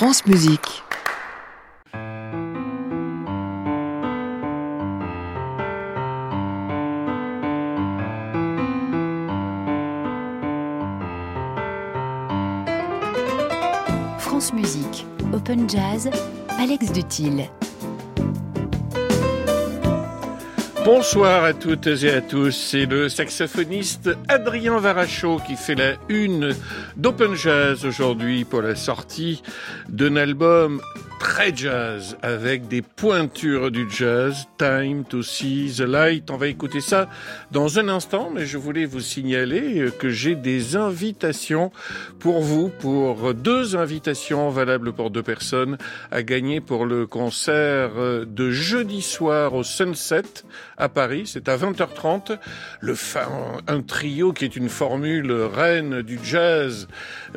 France Musique. France Musique, Open Jazz, Alex Dutil. Bonsoir à toutes et à tous, c'est le saxophoniste Adrien Varachot qui fait la une d'Open Jazz aujourd'hui pour la sortie d'un album très jazz avec des pointures du jazz, Time to See the Light. On va écouter ça dans un instant, mais je voulais vous signaler que j'ai des invitations pour vous, pour deux invitations valables pour deux personnes à gagner pour le concert de jeudi soir au Sunset à Paris. C'est à 20h30. Le un trio qui est une formule reine du jazz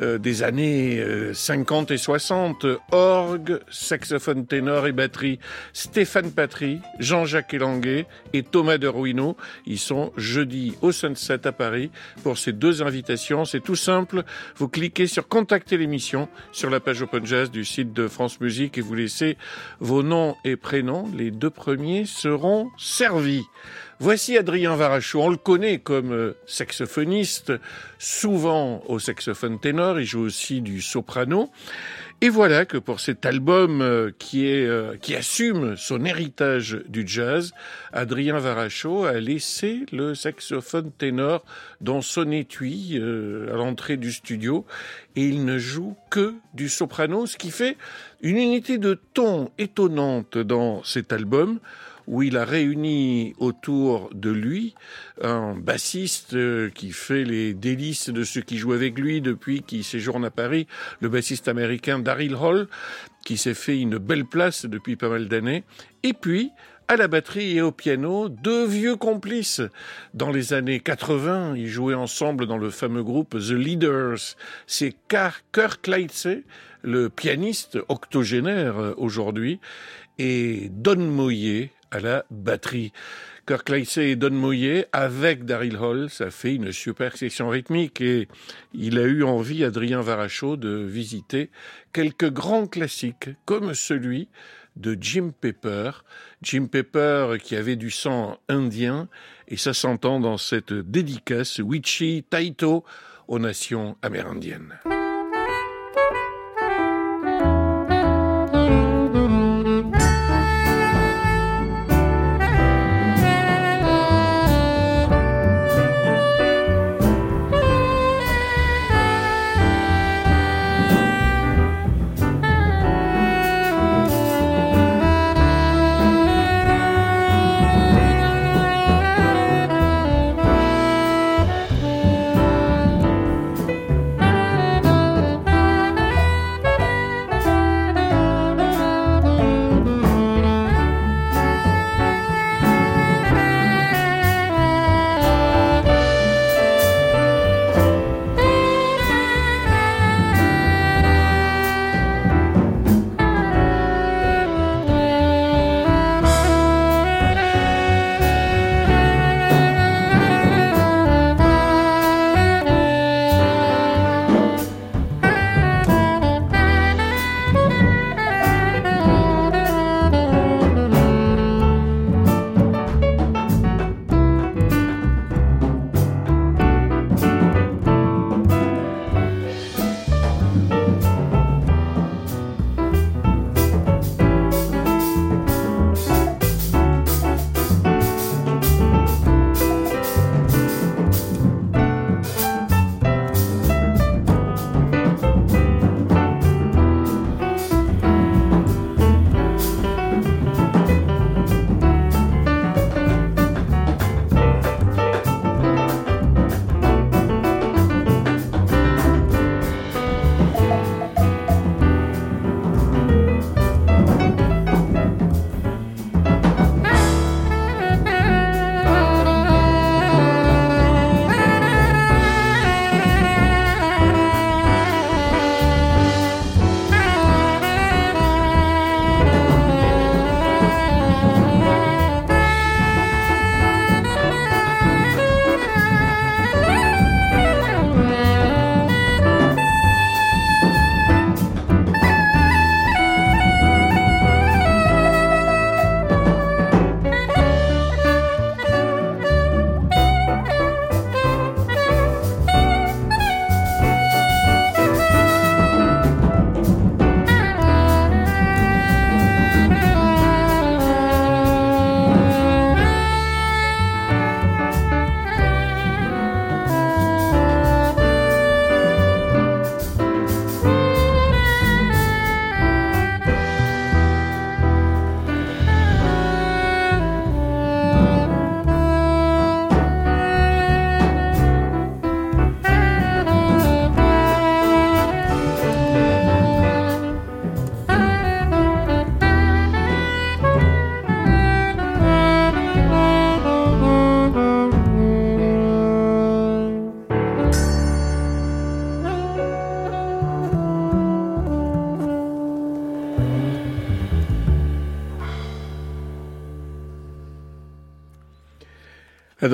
euh, des années 50 euh, et 60. Orgue, saxophone ténor et batterie, Stéphane Patry, Jean-Jacques Elanguet et Thomas de Ruino. Ils sont jeudi au Sunset à Paris pour ces deux invitations. C'est tout simple. Vous cliquez sur contacter l'émission sur la page Open Jazz du site de France Musique et vous laissez vos noms et prénoms. Les deux premiers seront servis. Voici Adrien Varachou. On le connaît comme euh, saxophoniste, souvent au saxophone ténor. Il joue aussi du soprano. Et voilà que pour cet album euh, qui est euh, qui assume son héritage du jazz, Adrien Varachot a laissé le saxophone ténor dans son étui à l'entrée du studio et il ne joue que du soprano, ce qui fait une unité de ton étonnante dans cet album où il a réuni autour de lui un bassiste euh, qui fait les délices de ceux qui jouent avec lui depuis qu'il séjourne à Paris, le bassiste américain Daryl Hall, qui s'est fait une belle place depuis pas mal d'années, et puis à la batterie et au piano, deux vieux complices. Dans les années 80, ils jouaient ensemble dans le fameux groupe The Leaders. C'est Kirk Lightsey, le pianiste octogénaire euh, aujourd'hui, et Don Moyer à la batterie. Kirk Lightsey et Don Moyer avec Daryl Hall, ça fait une super section rythmique et il a eu envie, Adrien Varachot, de visiter quelques grands classiques comme celui de Jim Pepper. Jim Pepper qui avait du sang indien et ça s'entend dans cette dédicace Wichi Taito aux nations amérindiennes.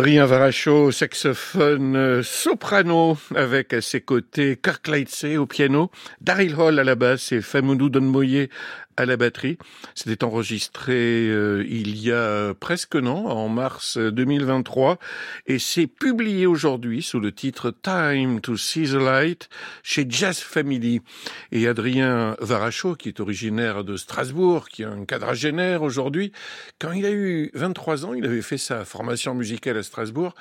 Adrien Varacho, saxophone euh, soprano, avec à ses côtés Kirk Lightsey au piano, Daryl Hall à la basse et Famoudou Donmoye à la batterie. C'était enregistré euh, il y a presque un an, en mars 2023, et c'est publié aujourd'hui sous le titre Time to See the Light chez Jazz Family. Et Adrien Varacho, qui est originaire de Strasbourg, qui est un quadragénaire aujourd'hui, quand il a eu 23 ans, il avait fait sa formation musicale à Strasbourg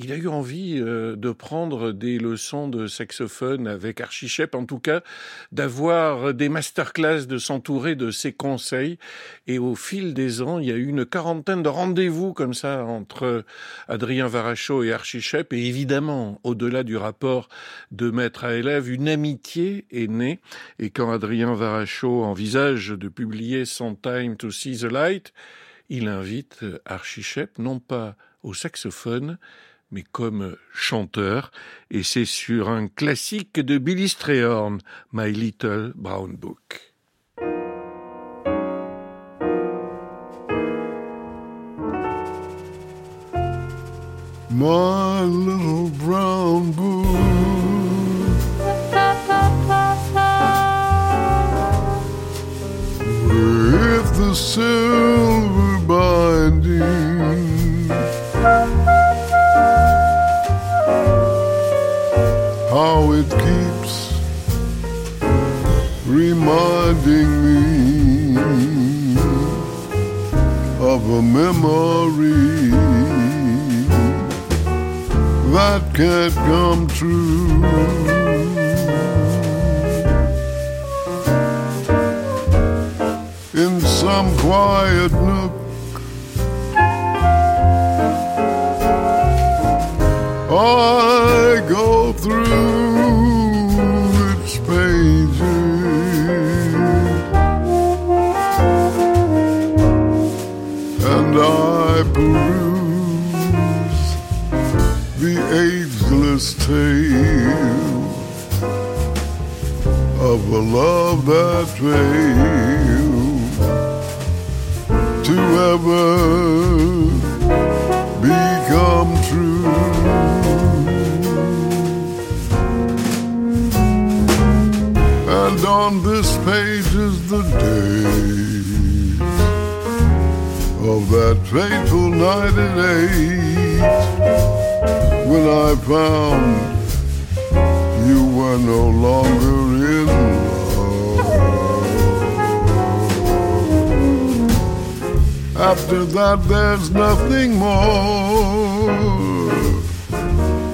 il a eu envie euh, de prendre des leçons de saxophone avec Archie en tout cas d'avoir des masterclass, de s'entourer de ses conseils. Et au fil des ans, il y a eu une quarantaine de rendez-vous comme ça entre Adrien Varacho et Archie Et évidemment, au-delà du rapport de maître à élève, une amitié est née. Et quand Adrien Varacho envisage de publier son Time to See the Light, il invite Archie non pas au saxophone, mais comme chanteur, et c'est sur un classique de Billy Strayhorn, My Little Brown Book. Reminding me of a memory that can't come true. In some quiet nook love that failed to ever become true. And on this page is the date of that fateful night in eight when I found you were no longer After that, there's nothing more,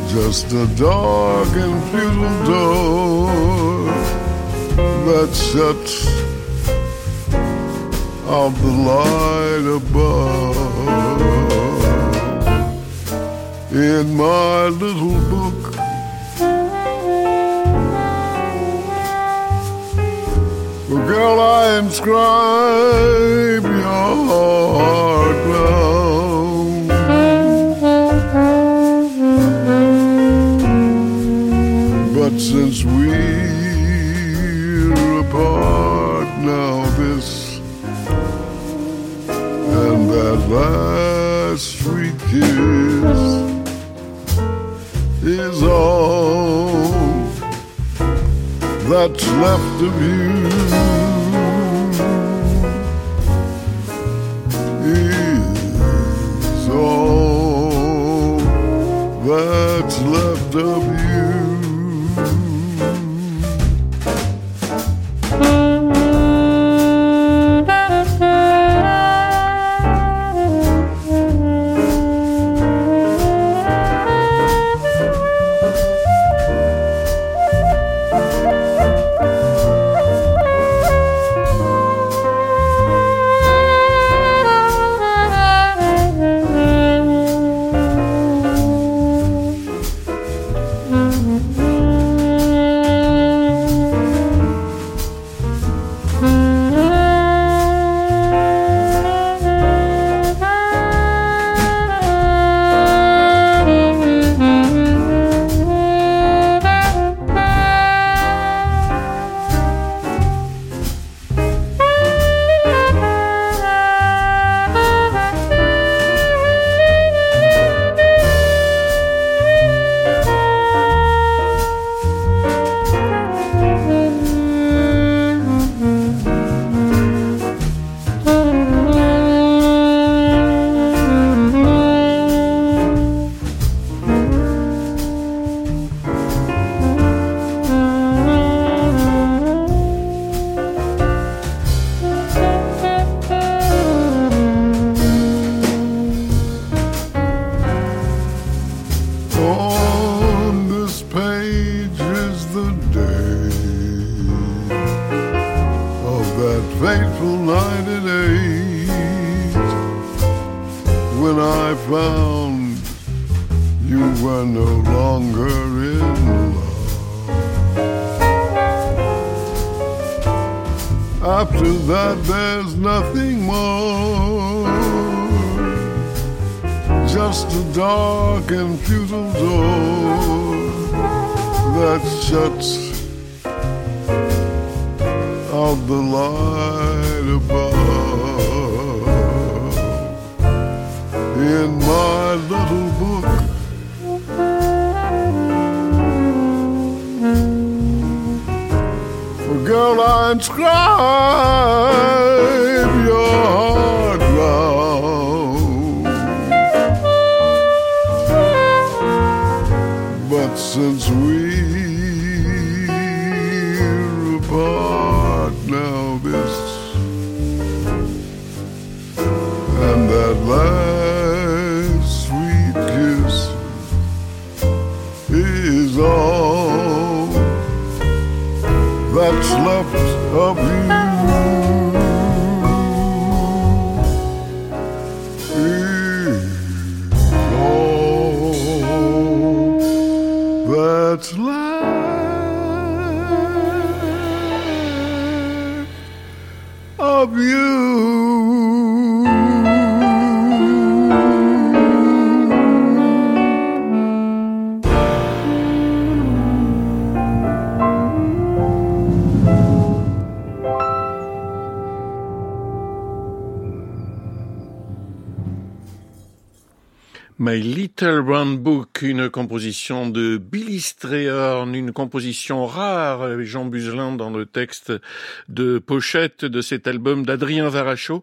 just a dark and futile door that shuts out the light above. In my little book, well, girl, I inscribe But since we're apart now this and that last sweet kiss is all that's left of you. Is all that's left of you My Little Brown Book, une composition de Billy Strayhorn, une composition rare, avec Jean Buzelin dans le texte de pochette de cet album d'Adrien Varacho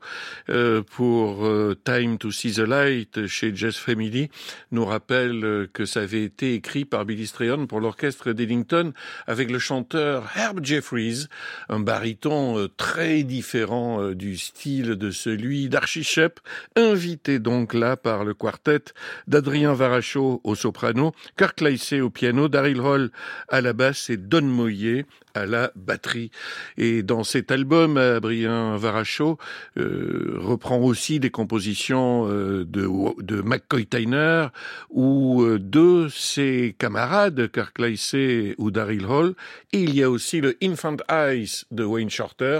euh, pour euh, Time to See the Light chez Jazz Family, nous rappelle euh, que ça avait été écrit par Billy Strayhorn pour l'orchestre d'Ellington avec le chanteur Herb Jeffries, un baryton euh, très différent euh, du style de celui d'Archie Shepp, invité donc là par le quartet d'Adrien Varacho au soprano, Kirk Laissé au piano, Daryl Hall à la basse et Don Moyer à la batterie. Et dans cet album, Adrien Varacho euh, reprend aussi des compositions euh, de, McCoy Tyner ou euh, de ses camarades, Kirk Laissé ou Daryl Hall. Et il y a aussi le Infant Eyes de Wayne Shorter,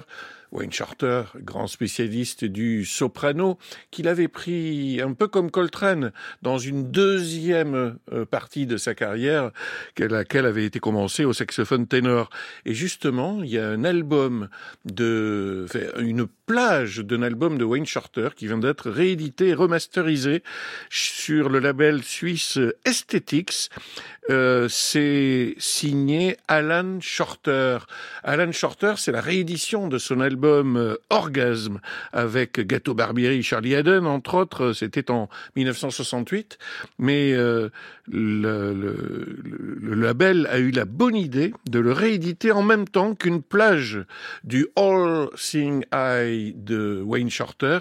Wayne Shorter, grand spécialiste du soprano, qu'il avait pris un peu comme Coltrane dans une deuxième euh, partie de sa carrière, laquelle avait été commencée au saxophone ténor. Et justement, il y a un album de, une plage d'un album de Wayne Shorter qui vient d'être réédité et remasterisé sur le label suisse Aesthetics. Euh, c'est signé Alan Shorter. Alan Shorter, c'est la réédition de son album euh, Orgasme avec Gato Barbieri, Charlie Haddon, entre autres. C'était en 1968, mais euh, le, le, label a eu la bonne idée de le rééditer en même temps qu'une plage du All Seeing De Wayne Shorter.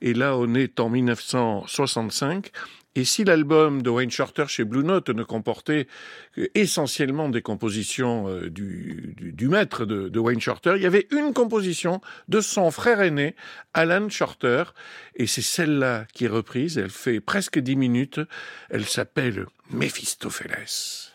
Et là, on est en 1965. Et si l'album de Wayne Shorter chez Blue Note ne comportait essentiellement des compositions euh, du, maître de, de, Wayne Shorter, il y avait une composition de son frère aîné, Alan Shorter, et c'est celle-là qui est reprise, elle fait presque dix minutes, elle s'appelle Mephistopheles.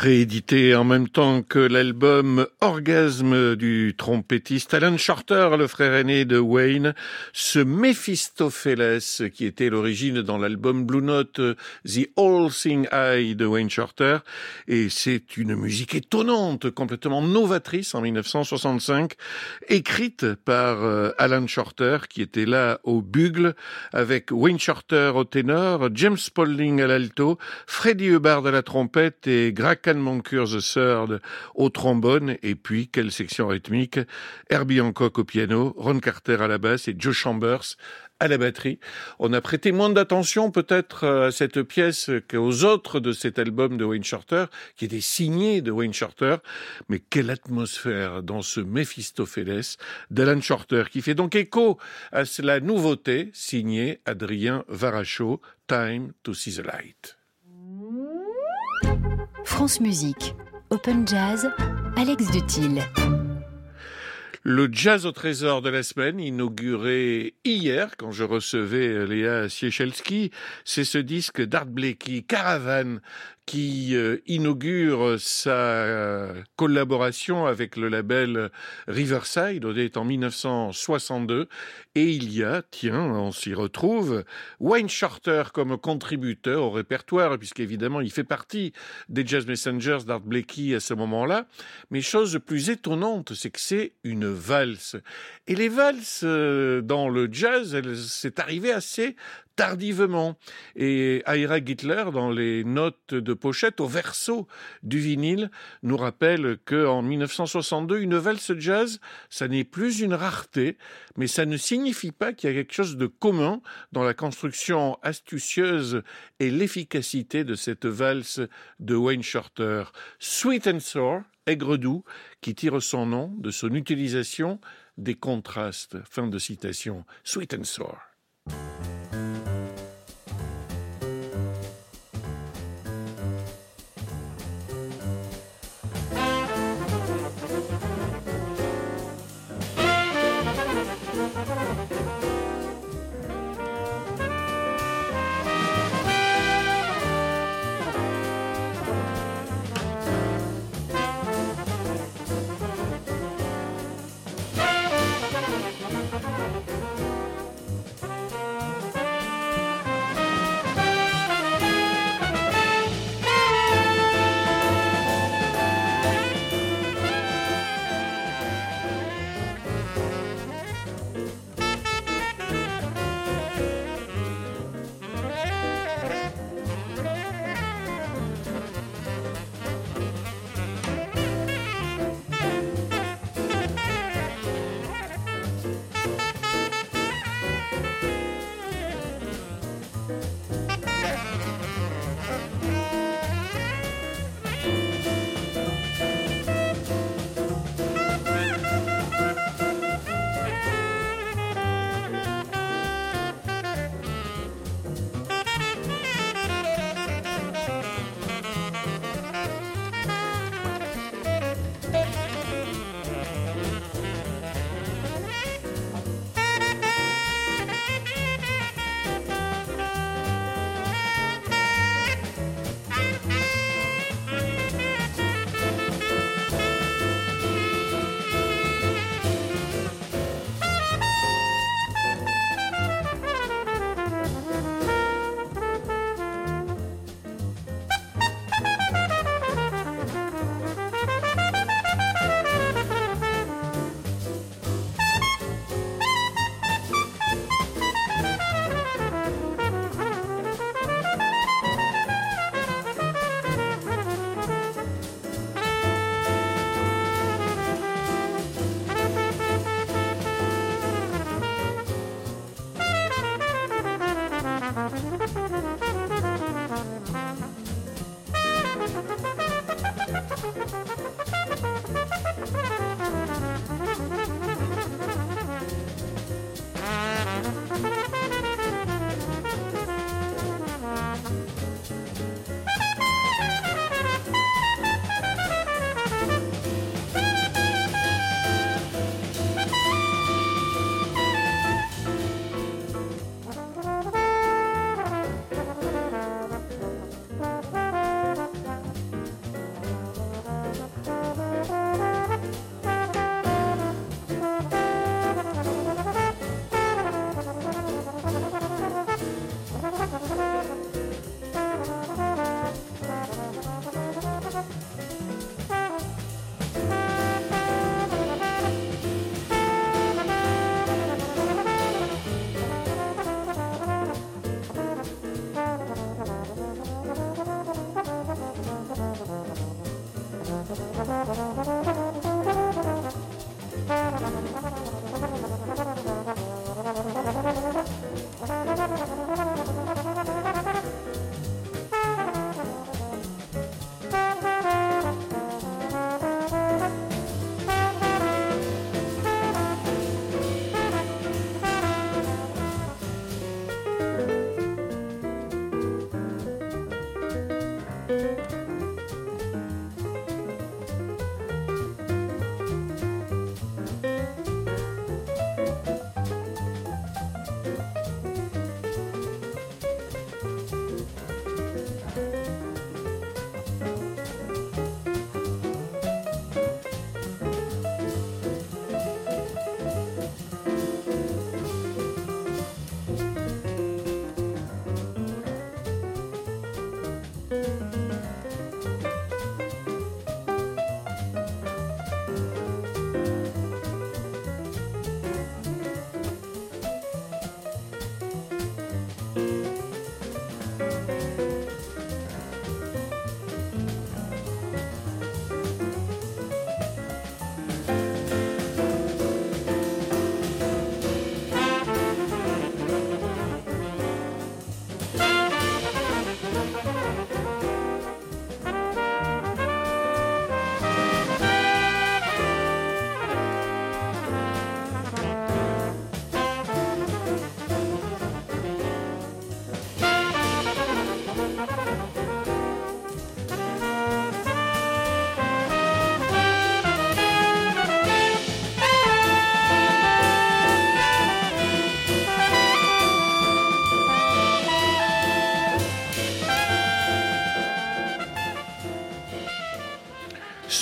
Réédité en même temps que l'album Du trompettiste Alan Shorter, le frère aîné de Wayne, ce Mephistopheles qui était l'origine dans l'album Blue Note The All Thing Eye de Wayne Shorter. Et c'est une musique étonnante, complètement novatrice en 1965, écrite par euh, Alan Shorter qui était là au bugle avec Wayne Shorter au ténor, James Spaulding à l'alto, Freddie Hubbard à la trompette et Greg Moncure the Third au trombone, et puis quelle section rythmique, Herbie Hancock au piano, Ron Carter à la basse et Joe Chambers à la batterie. On a prêté moins d'attention peut-être à cette pièce qu'aux autres de cet album de Wayne Shorter, qui était signé de Wayne Shorter. Mais quelle atmosphère dans ce Mephistopheles d'Alan Shorter, qui fait donc écho à la nouveauté signée Adrien Varacho, Time to See the Light. France Musique, Open Jazz, Alex Dutil. Le Jazz au trésor de la semaine, inauguré hier quand je recevais Léa Siechelski, c'est ce disque d'Art Blakey, Caravane, qui euh, inaugure sa euh, collaboration avec le label Riverside, on est en 1962, et il y a, tiens, on s'y retrouve, Wayne Shorter comme contributeur au répertoire, puisqu'évidemment il fait partie des Jazz Messengers d'Art Blakey à ce moment-là, mais chose plus étonnante, c'est que c'est une valse. Et les valses euh, dans le jazz, c'est arrivé assez tardivement. Et Ira Gittler, dans les notes de pochette au verso du vinyle, nous rappelle que en 1962, une valse jazz, ça n'est plus une rareté, mais ça ne signifie pas qu'il y a quelque chose de commun dans la construction astucieuse et l'efficacité de cette valse de Wayne Shorter. Sweet and Sour, aigre doux, qui tire son nom de son utilisation des contrastes. Fin de citation. Sweet and Sour.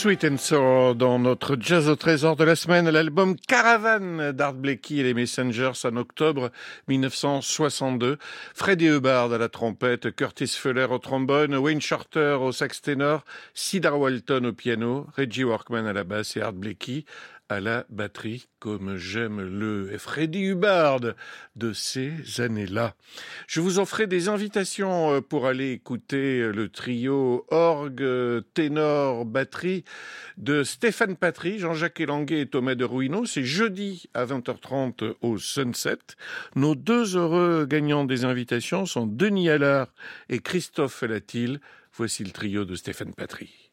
Sweet and Sour dans notre jazz au trésor de la semaine, l'album Caravan d'Art Blakey et les Messengers en octobre 1962. Freddie Hubbard à la trompette, Curtis Fuller au trombone, Wayne Shorter au sax ténor, Cedar Walton au piano, Reggie Workman à la basse et Art Blakey à la batterie, comme j'aime le Freddy Hubbard de ces années-là. Je vous ferai des invitations euh, pour aller écouter le trio orgue, ténor, batterie de Stéphane Patry, Jean-Jacques Elanguet et Thomas de Ruino. C'est jeudi à 20h30 au Sunset. Nos deux heureux gagnants des invitations sont Denis Allard et Christophe Latil. Voici le trio de Stéphane Patry.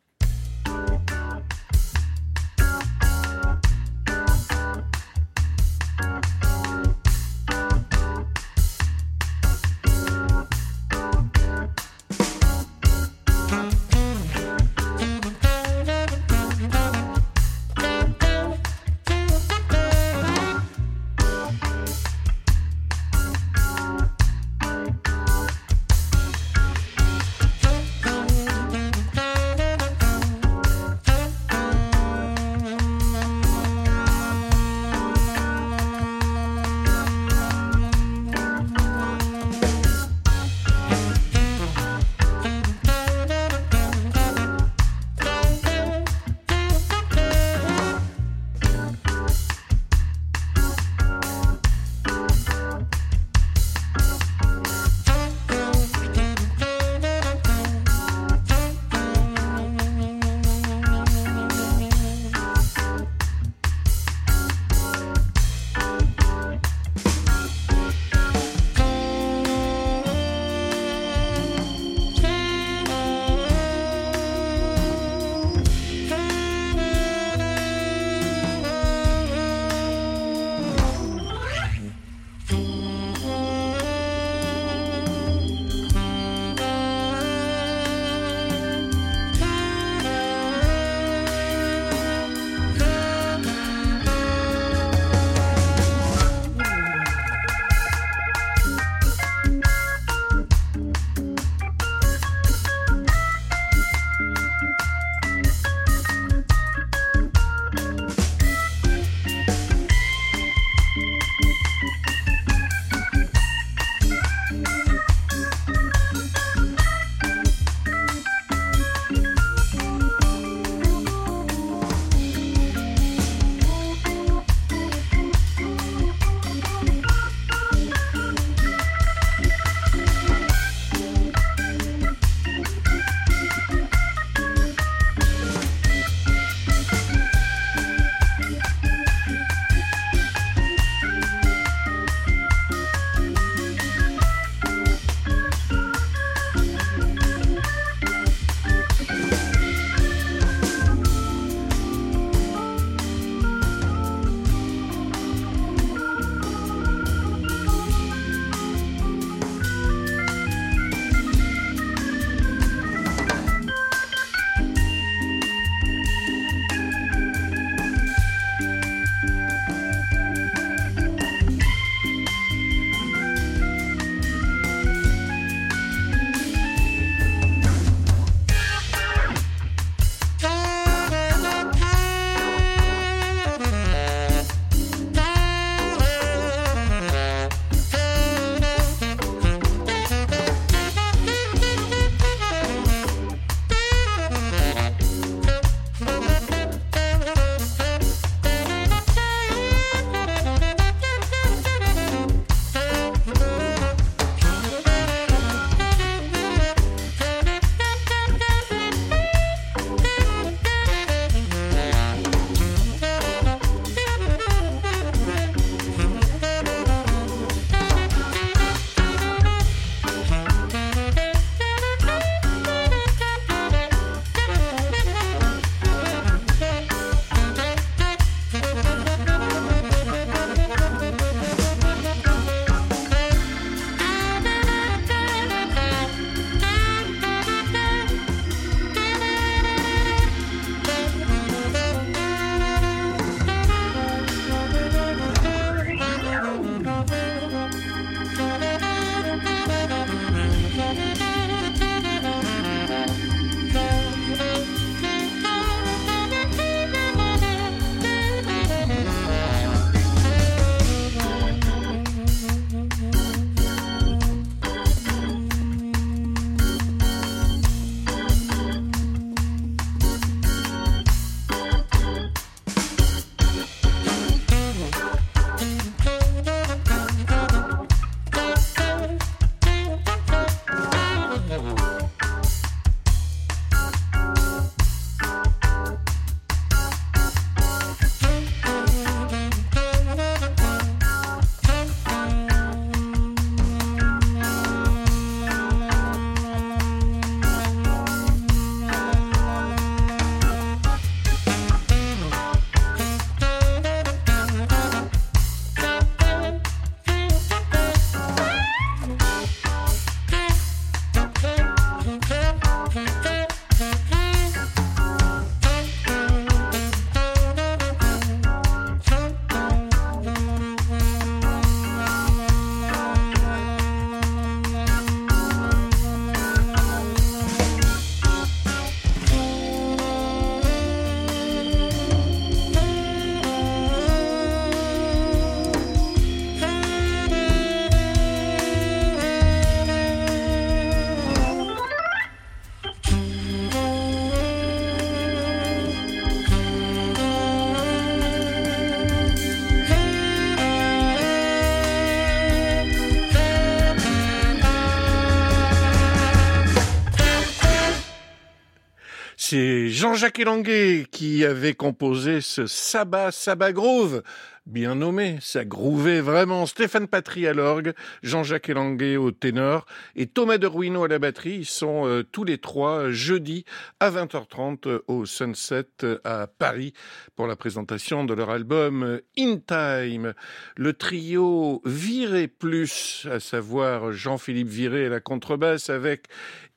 Jean-Jacques Elanguet qui avait composé ce Sabbat Sabbat Groove bien nommé. Ça grouvait vraiment. Stéphane Patry à l'orgue, Jean-Jacques Elanguet au ténor et Thomas de Ruino à la batterie. Sont euh, tous les trois jeudi à 20h30 euh, au Sunset euh, à Paris pour la présentation de leur album In Time. Le trio Viré Plus, à savoir Jean-Philippe Viré à la contrebasse avec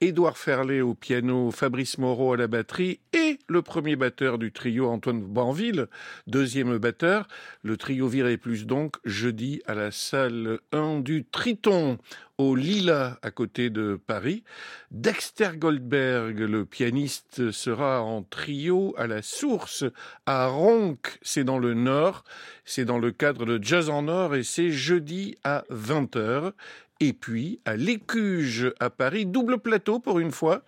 Édouard Ferlet au piano, Fabrice Moreau à la batterie et le premier batteur du trio Antoine Banville, deuxième batteur. Le trio Viré Plus donc jeudi à la salle 1 du Triton au Lila à côté de Paris. Dexter Goldberg, le pianiste, sera en trio à la source à Ronc, c'est dans le Nord, c'est dans le cadre de Jazz en Nord et c'est jeudi à 20h. Et puis à l'Écuge à Paris, double plateau pour une fois,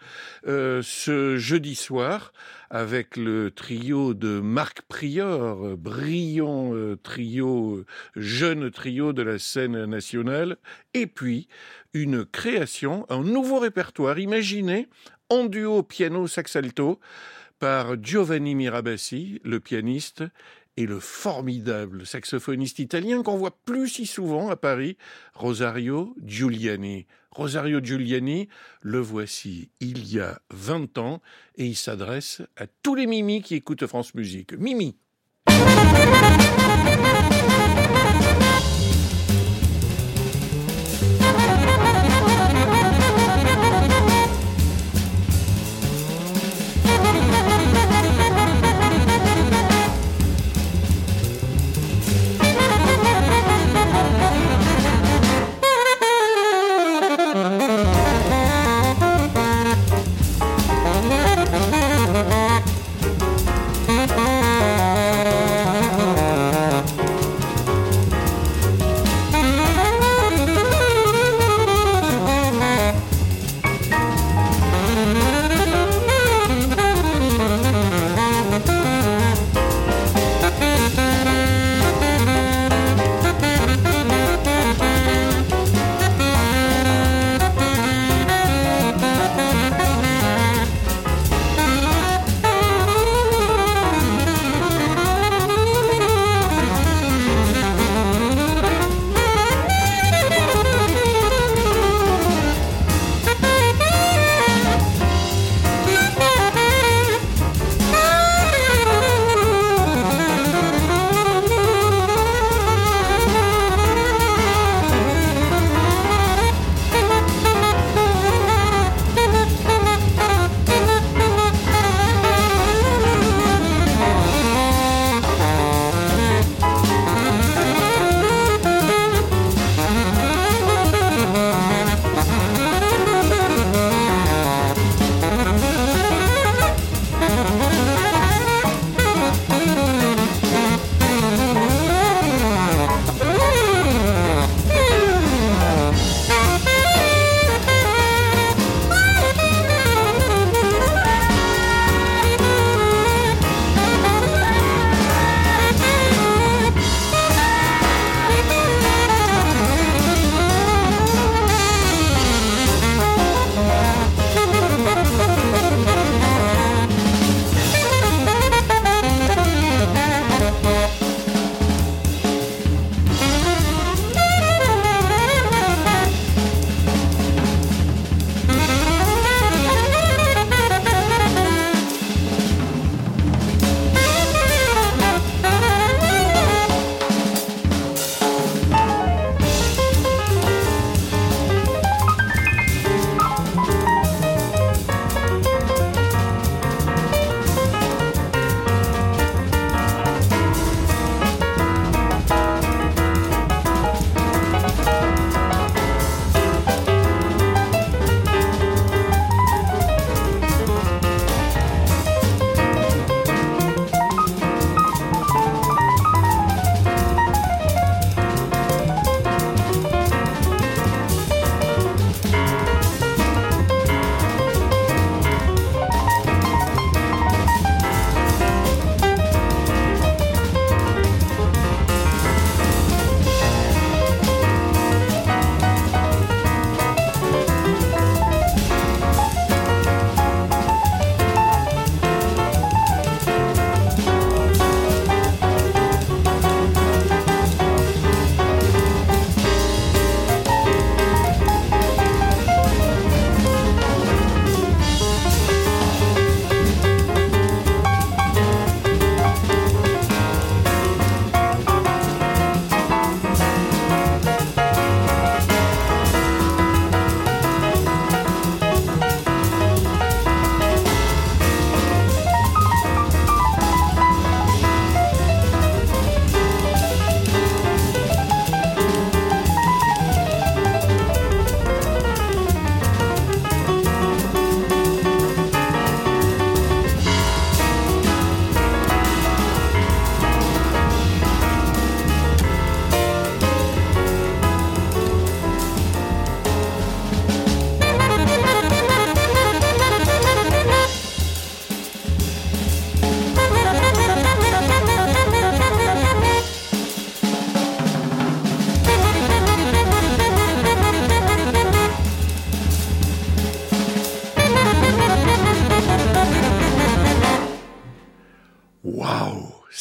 euh, ce jeudi soir, avec le trio de Marc Prior, brillant euh, trio, jeune trio de la scène nationale, et puis une création, un nouveau répertoire imaginé en duo piano-sax alto par Giovanni Mirabassi, le pianiste, et le formidable saxophoniste italien qu'on voit plus si souvent à Paris, Rosario Giuliani. Rosario Giuliani, le voici il y a 20 ans et il s'adresse à tous les Mimi qui écoutent France Musique. Mimi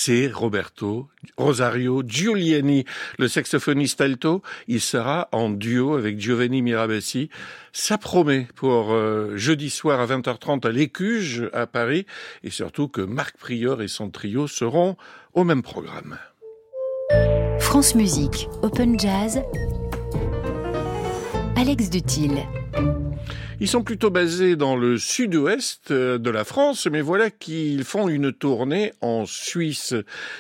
c'est Roberto Rosario Giuliani, le saxophoniste alto. Il sera en duo avec Giovanni Mirabassi. Ça promet pour euh, jeudi soir à 20h30 à l'Écuge à Paris et surtout que Marc Prior et son trio seront au même programme. France Musique, Open Jazz, Alex Dutil. Ils sont plutôt basés dans le sud-ouest euh, de la France, mais voilà qu'ils font une tournée en Suisse.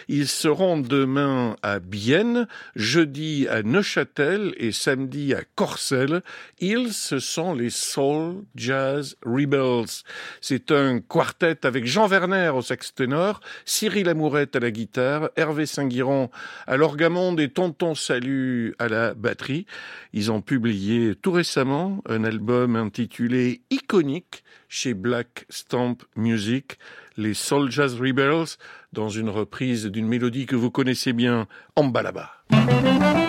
Ils seront demain à Bienne, jeudi à Neuchâtel et samedi à Corcelles. Ils, ce sont les Soul Jazz Rebels. C'est un quartet avec Jean Werner au sax ténor, Cyril Amourette à la guitare, Hervé Saint-Guiron à l'orgamonde et Tonton Salut à la batterie. Ils ont publié tout récemment un album intitulé iconique chez Black Stamp Music, les Soul Jazz Rebels, dans une reprise d'une mélodie que vous connaissez bien, Ambalaba. des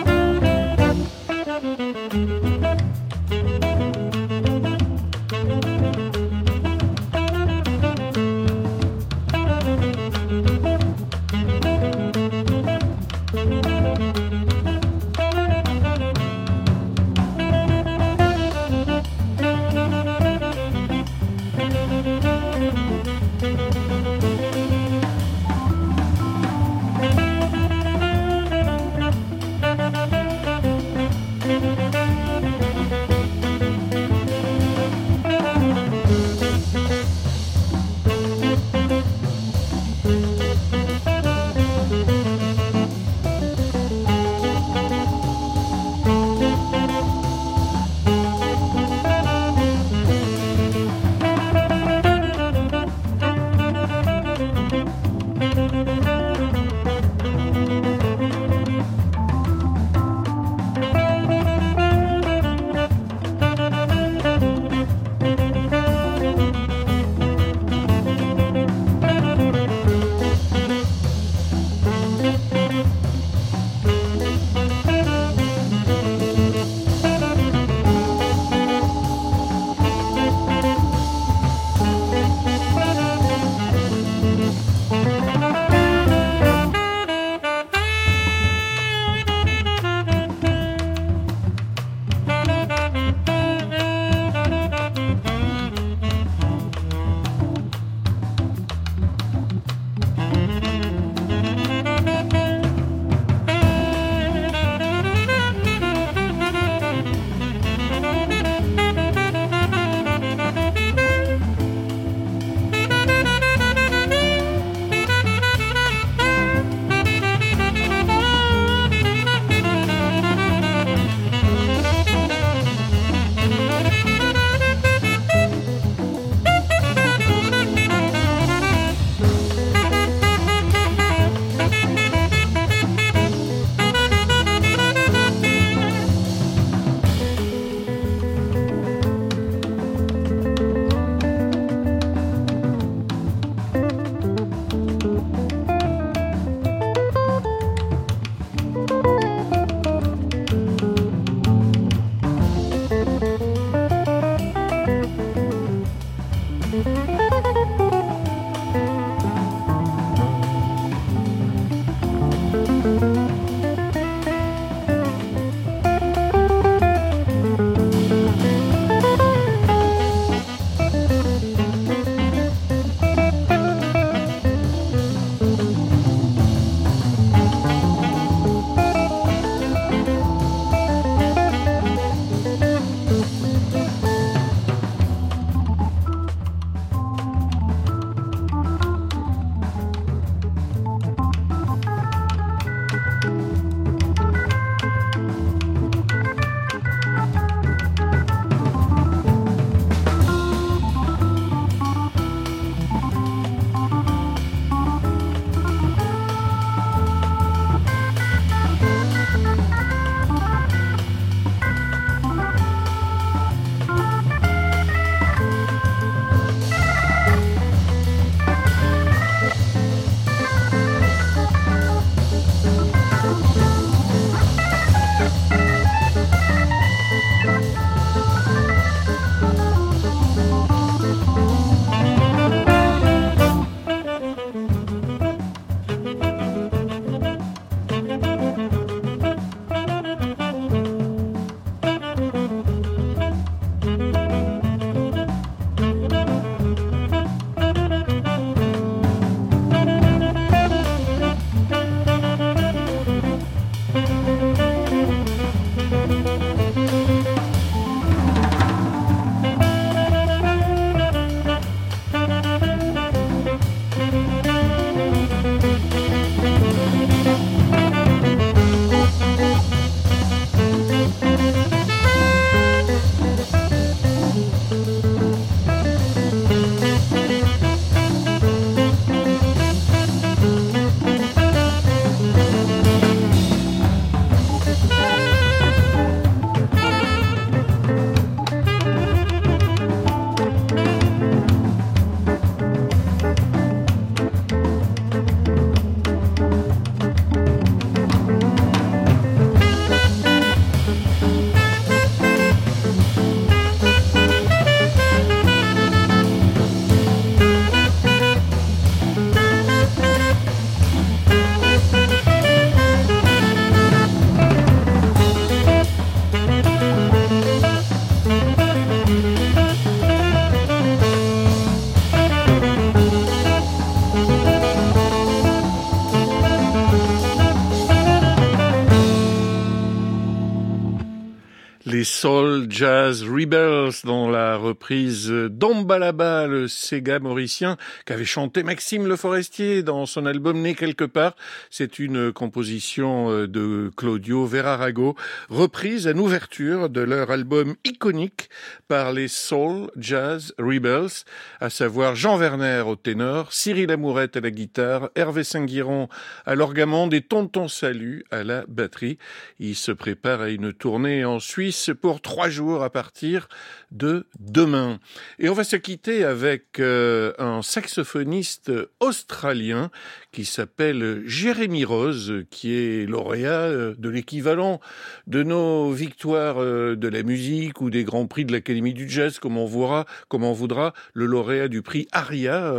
Soul Jazz Rebels dans la reprise d'Ambalaba, le Sega mauricien qu'avait chanté Maxime Le Forestier dans son album Né quelque part. C'est une composition euh, de Claudio Verarago, reprise en ouverture de leur album iconique par les Soul Jazz Rebels, à savoir Jean Werner au ténor, Cyril Amourette à la guitare, Hervé Saint-Guiron à l'orgamande et Tonton Salut à la batterie. Il se prépare à une tournée en Suisse pour trois jours à partir de demain. Et on va se quitter avec euh, un saxophoniste australien qui s'appelle Jérémy Rose, qui est lauréat euh, de l'équivalent de nos victoires euh, de la musique ou des grands prix de l'Académie du Jazz, comme on voudra, comme on voudra, le lauréat du prix ARIA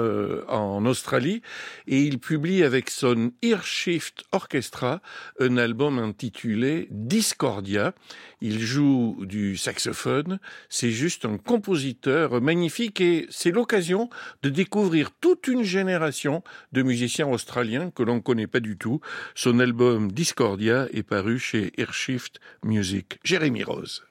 en Australie. Et il publie avec son Earshift Orchestra un album intitulé Discordia. Il joue du saxophone. C'est juste un compositeur magnifique et c'est l'occasion de découvrir toute une génération de musiciens australiens que l'on ne connaît pas du tout. Son album Discordia est paru chez Airshift Music. Jérémy Rose.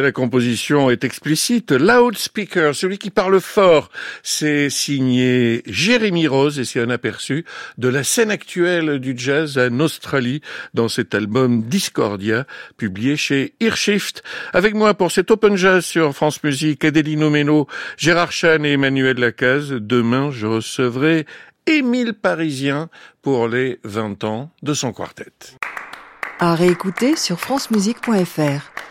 la composition est explicite. Loudspeaker, celui qui parle fort, c'est signé Jérémy Rose et c'est un aperçu de la scène actuelle du jazz en Australie dans cet album Discordia, publié chez Earshift. Avec moi pour cet Open Jazz sur France Musique, Adelino Meno, Gérard Chan et Emmanuel Lacaze. Demain, je recevrai Émile Parisien pour les 20 ans de son quartet. À réécouter sur francemusique.fr.